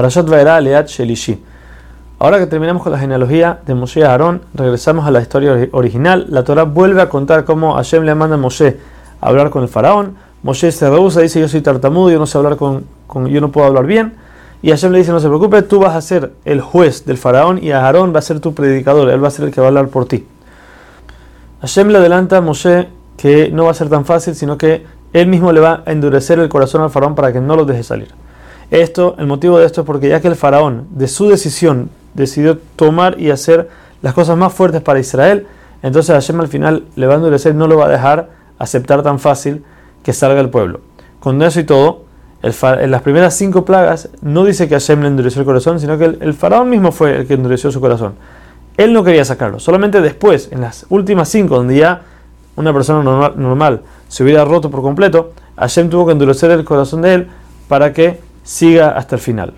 Parashat Vaera Leat Shelishi. Ahora que terminamos con la genealogía de Moshe y Aarón, regresamos a la historia original. La Torah vuelve a contar cómo Hashem le manda a Moshe a hablar con el faraón. Moshe se rehúsa, dice yo soy tartamudo, yo no sé hablar con, yo no puedo hablar bien. Y Hashem le dice no se preocupe, tú vas a ser el juez del faraón y Aarón va a ser tu predicador, él va a ser el que va a hablar por ti. Hashem le adelanta a Moshe que no va a ser tan fácil, sino que él mismo le va a endurecer el corazón al faraón para que no lo deje salir. Esto, el motivo de esto es porque ya que el faraón, de su decisión, decidió tomar y hacer las cosas más fuertes para Israel, entonces Hashem al final le va a endurecer, no lo va a dejar aceptar tan fácil que salga el pueblo. Con eso y todo, en las primeras cinco plagas no dice que Hashem le endureció el corazón, sino que el, faraón mismo fue el que endureció su corazón. Él no quería sacarlo, solamente después, en las últimas cinco, donde ya una persona normal, normal se hubiera roto por completo, Hashem tuvo que endurecer el corazón de él para que siga hasta el final.